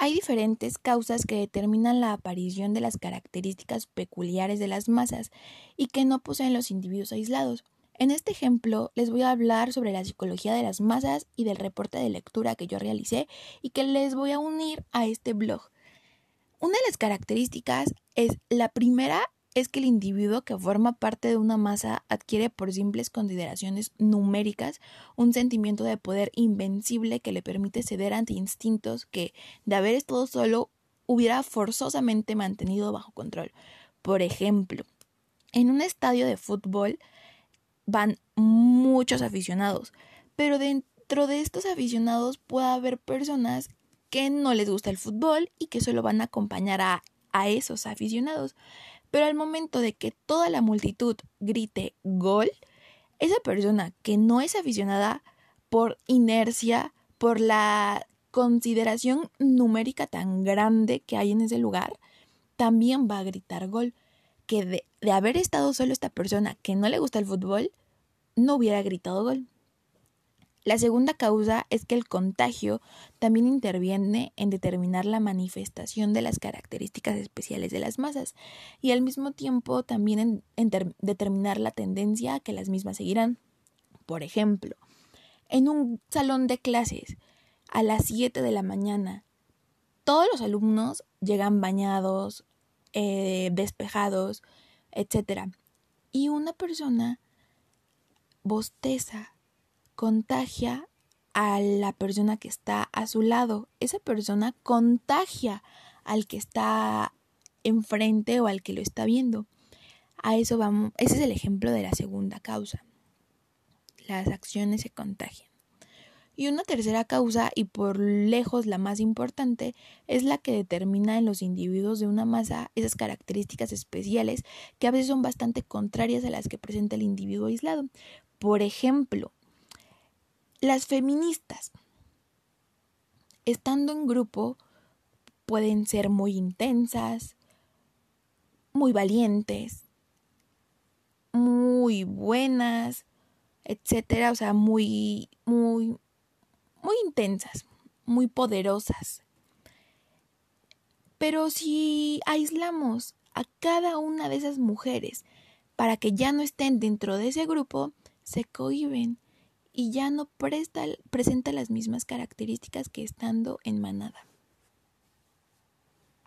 Hay diferentes causas que determinan la aparición de las características peculiares de las masas y que no poseen los individuos aislados. En este ejemplo les voy a hablar sobre la psicología de las masas y del reporte de lectura que yo realicé y que les voy a unir a este blog. Una de las características es la primera es que el individuo que forma parte de una masa adquiere por simples consideraciones numéricas un sentimiento de poder invencible que le permite ceder ante instintos que, de haber estado solo, hubiera forzosamente mantenido bajo control. Por ejemplo, en un estadio de fútbol, van muchos aficionados, pero dentro de estos aficionados puede haber personas que no les gusta el fútbol y que solo van a acompañar a, a esos aficionados. Pero al momento de que toda la multitud grite gol, esa persona que no es aficionada por inercia, por la consideración numérica tan grande que hay en ese lugar, también va a gritar gol que de, haber estado solo esta persona que no le gusta el fútbol, no hubiera gritado gol. La segunda causa es que el contagio también interviene en determinar la manifestación de las características especiales de las masas y al mismo tiempo también en, determinar la tendencia que las mismas seguirán. Por ejemplo, en un salón de clases a las 7 de la mañana, todos los alumnos llegan bañados, eh, despejados, etc. Y una persona bosteza, contagia a la persona que está a su lado. Esa persona contagia al que está enfrente o al que lo está viendo. A eso vamos, ese es el ejemplo de la segunda causa. Las acciones se contagian. Y una tercera causa, y por lejos la más importante, es la que determina en los individuos de una masa esas características especiales que a veces son bastante contrarias a las que presenta el individuo aislado. Por ejemplo, las feministas, estando en grupo, pueden ser muy intensas, muy valientes, muy buenas, etcétera, o sea, muy, muy, muy intensas, muy poderosas. Pero si aislamos a cada una de esas mujeres para que ya no estén dentro de ese grupo, se cohiben y ya no presta, presenta las mismas características que estando en manada.